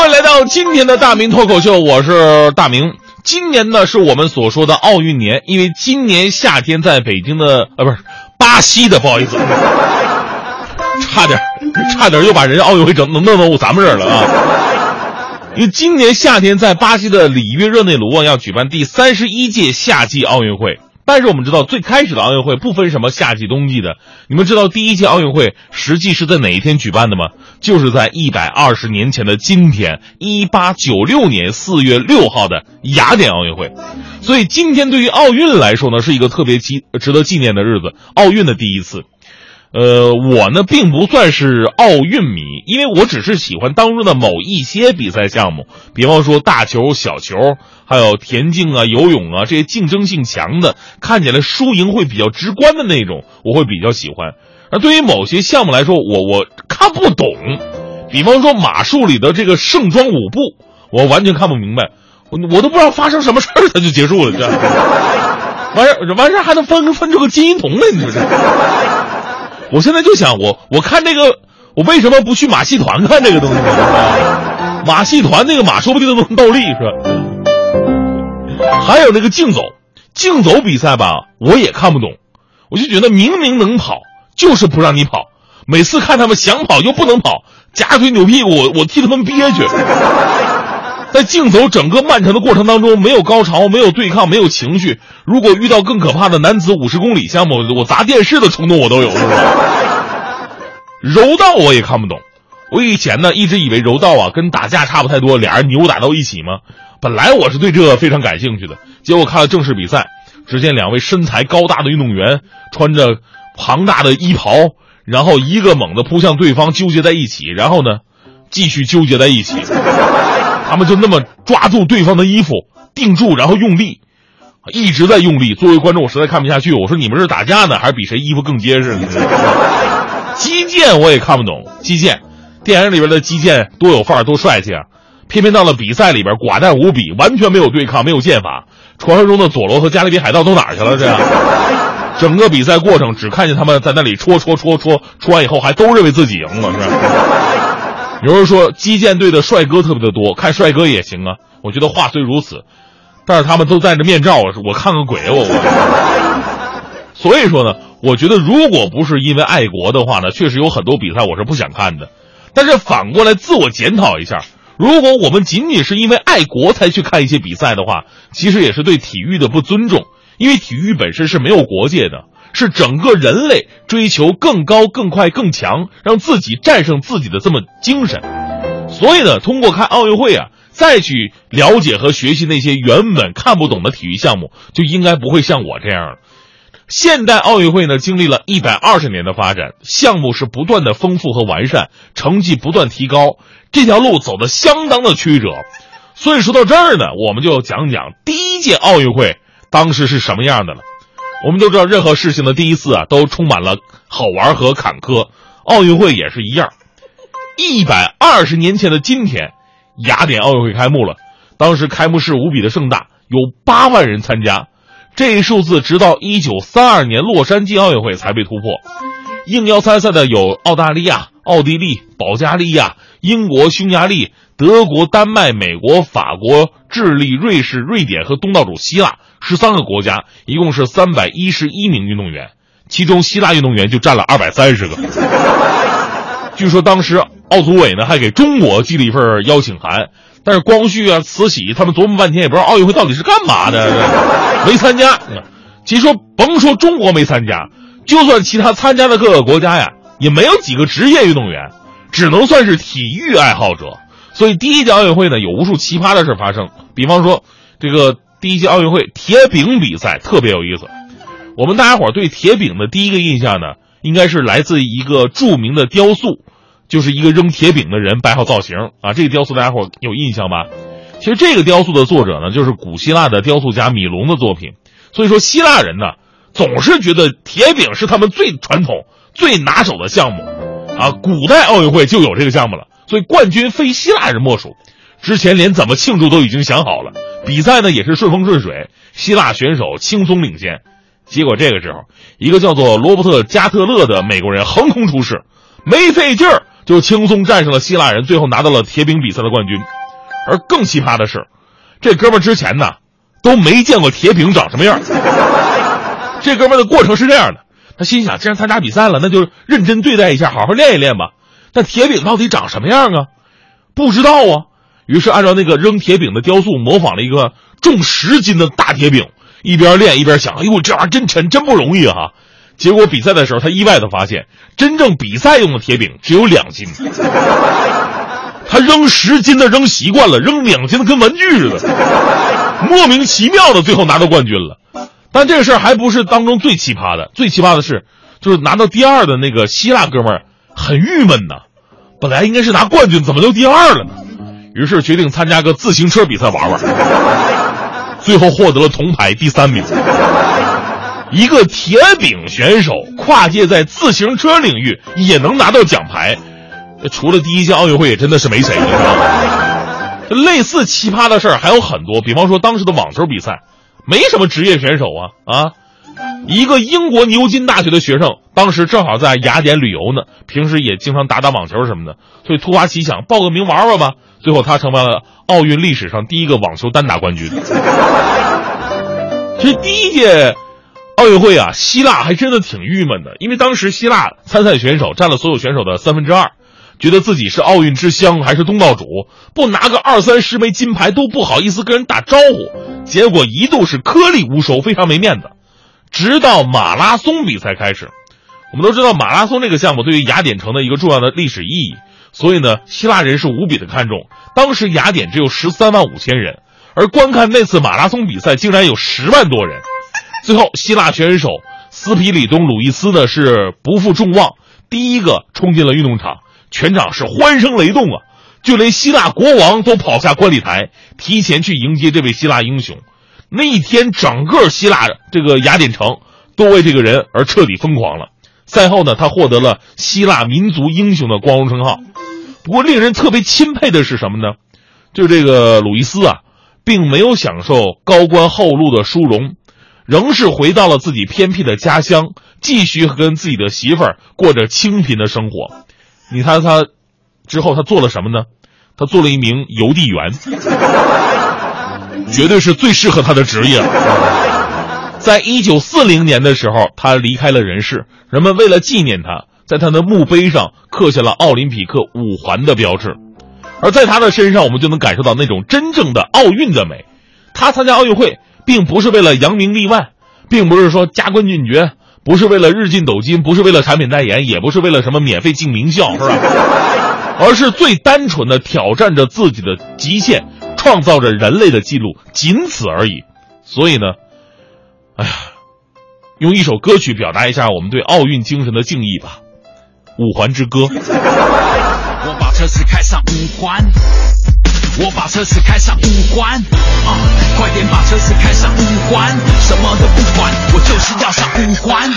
欢迎来到今天的大明脱口秀，我是大明。今年呢是我们所说的奥运年，因为今年夏天在北京的啊不是巴西的，不好意思，差点差点又把人家奥运会整弄弄到咱们这儿了啊！因为今年夏天在巴西的里约热内卢啊要举办第三十一届夏季奥运会。但是我们知道，最开始的奥运会不分什么夏季冬季的。你们知道第一届奥运会实际是在哪一天举办的吗？就是在一百二十年前的今天，一八九六年四月六号的雅典奥运会。所以今天对于奥运来说呢，是一个特别纪值得纪念的日子，奥运的第一次。呃，我呢并不算是奥运迷，因为我只是喜欢当中的某一些比赛项目，比方说大球、小球，还有田径啊、游泳啊这些竞争性强的，看起来输赢会比较直观的那种，我会比较喜欢。而对于某些项目来说，我我看不懂，比方说马术里的这个盛装舞步，我完全看不明白，我我都不知道发生什么事儿它就结束了，这完事完事还能分分出个金银铜来，你说这。我现在就想，我我看这个，我为什么不去马戏团看这个东西？马戏团那个马说不定都能倒立，是吧？还有那个竞走，竞走比赛吧，我也看不懂。我就觉得明明能跑，就是不让你跑。每次看他们想跑又不能跑，夹腿扭屁股，我我替他们憋屈。在竞走整个漫长的过程当中，没有高潮，没有对抗，没有情绪。如果遇到更可怕的男子五十公里项目，我砸电视的冲动我都有，柔道我也看不懂。我以前呢一直以为柔道啊跟打架差不太多，俩人扭打到一起嘛。本来我是对这非常感兴趣的，结果看了正式比赛，只见两位身材高大的运动员穿着庞大的衣袍，然后一个猛地扑向对方，纠结在一起，然后呢继续纠结在一起。他们就那么抓住对方的衣服，定住，然后用力，一直在用力。作为观众，我实在看不下去。我说：“你们是打架呢，还是比谁衣服更结实？”击剑我也看不懂。击剑，电影里边的击剑多有范儿，多帅气啊！偏偏到了比赛里边，寡淡无比，完全没有对抗，没有剑法。传说中的佐罗和加勒比海盗都哪儿去了？这样，整个比赛过程只看见他们在那里戳戳戳戳，戳完以后还都认为自己赢了，是吧？有人说击剑队的帅哥特别的多，看帅哥也行啊。我觉得话虽如此，但是他们都戴着面罩，我看个鬼我我。所以说呢，我觉得如果不是因为爱国的话呢，确实有很多比赛我是不想看的。但是反过来自我检讨一下，如果我们仅仅是因为爱国才去看一些比赛的话，其实也是对体育的不尊重，因为体育本身是没有国界的。是整个人类追求更高、更快、更强，让自己战胜自己的这么精神。所以呢，通过看奥运会啊，再去了解和学习那些原本看不懂的体育项目，就应该不会像我这样了。现代奥运会呢，经历了一百二十年的发展，项目是不断的丰富和完善，成绩不断提高，这条路走得相当的曲折。所以说到这儿呢，我们就讲讲第一届奥运会当时是什么样的了。我们都知道，任何事情的第一次啊，都充满了好玩和坎坷。奥运会也是一样。一百二十年前的今天，雅典奥运会开幕了。当时开幕式无比的盛大，有八万人参加。这一数字直到一九三二年洛杉矶奥运会才被突破。应邀参赛的有澳大利亚、奥地利、保加利亚、英国、匈牙利。德国、丹麦、美国、法国、智利、瑞士、瑞典和东道主希腊十三个国家，一共是三百一十一名运动员，其中希腊运动员就占了二百三十个。据说当时奥组委呢还给中国寄了一份邀请函，但是光绪啊、慈禧他们琢磨半天也不知道奥运会到底是干嘛的，没参加。其实说甭说中国没参加，就算其他参加的各个国家呀，也没有几个职业运动员，只能算是体育爱好者。所以第一届奥运会呢，有无数奇葩的事发生。比方说，这个第一届奥运会铁饼比赛特别有意思。我们大家伙对铁饼的第一个印象呢，应该是来自一个著名的雕塑，就是一个扔铁饼的人摆好造型啊。这个雕塑大家伙有印象吧？其实这个雕塑的作者呢，就是古希腊的雕塑家米龙的作品。所以说，希腊人呢，总是觉得铁饼是他们最传统、最拿手的项目啊。古代奥运会就有这个项目了。所以冠军非希腊人莫属，之前连怎么庆祝都已经想好了。比赛呢也是顺风顺水，希腊选手轻松领先。结果这个时候，一个叫做罗伯特加特勒的美国人横空出世，没费劲儿就轻松战胜了希腊人，最后拿到了铁饼比赛的冠军。而更奇葩的是，这哥们之前呢都没见过铁饼长什么样。这哥们的过程是这样的：他心想，既然参加比赛了，那就认真对待一下，好好练一练吧。但铁饼到底长什么样啊？不知道啊。于是按照那个扔铁饼的雕塑，模仿了一个重十斤的大铁饼，一边练一边想：哎呦，这玩意儿真沉，真不容易啊！结果比赛的时候，他意外的发现，真正比赛用的铁饼只有两斤。他扔十斤的扔习惯了，扔两斤的跟玩具似的，莫名其妙的最后拿到冠军了。但这个事儿还不是当中最奇葩的，最奇葩的是，就是拿到第二的那个希腊哥们儿很郁闷呐，本来应该是拿冠军，怎么就第二了呢？于是决定参加个自行车比赛玩玩，最后获得了铜牌第三名。一个铁饼选手跨界在自行车领域也能拿到奖牌，除了第一届奥运会也真的是没谁了。类似奇葩的事儿还有很多，比方说当时的网球比赛，没什么职业选手啊啊，一个英国牛津大学的学生当时正好在雅典旅游呢，平时也经常打打网球什么的，所以突发奇想报个名玩玩吧。最后，他成为了奥运历史上第一个网球单打冠军。其实第一届奥运会啊，希腊还真的挺郁闷的，因为当时希腊参赛选手占了所有选手的三分之二，觉得自己是奥运之乡，还是东道主，不拿个二三十枚金牌都不好意思跟人打招呼，结果一度是颗粒无收，非常没面子。直到马拉松比赛开始，我们都知道马拉松这个项目对于雅典城的一个重要的历史意义。所以呢，希腊人是无比的看重。当时雅典只有十三万五千人，而观看那次马拉松比赛竟然有十万多人。最后，希腊选手斯皮里东·鲁伊斯呢是不负众望，第一个冲进了运动场，全场是欢声雷动啊！就连希腊国王都跑下观礼台，提前去迎接这位希腊英雄。那一天，整个希腊这个雅典城都为这个人而彻底疯狂了。赛后呢，他获得了希腊民族英雄的光荣称号。不过，令人特别钦佩的是什么呢？就这个鲁伊斯啊，并没有享受高官厚禄的殊荣，仍是回到了自己偏僻的家乡，继续跟自己的媳妇儿过着清贫的生活。你猜他之后他做了什么呢？他做了一名邮递员，绝对是最适合他的职业。在一九四零年的时候，他离开了人世，人们为了纪念他。在他的墓碑上刻下了奥林匹克五环的标志，而在他的身上，我们就能感受到那种真正的奥运的美。他参加奥运会，并不是为了扬名立万，并不是说加官进爵，不是为了日进斗金，不是为了产品代言，也不是为了什么免费进名校，是吧？而是最单纯的挑战着自己的极限，创造着人类的记录，仅此而已。所以呢，哎呀，用一首歌曲表达一下我们对奥运精神的敬意吧。五环之歌。我把车子开上五环，我把车子开上五环，啊，快点把车子开上五环，什么都不管，我就是要上五环。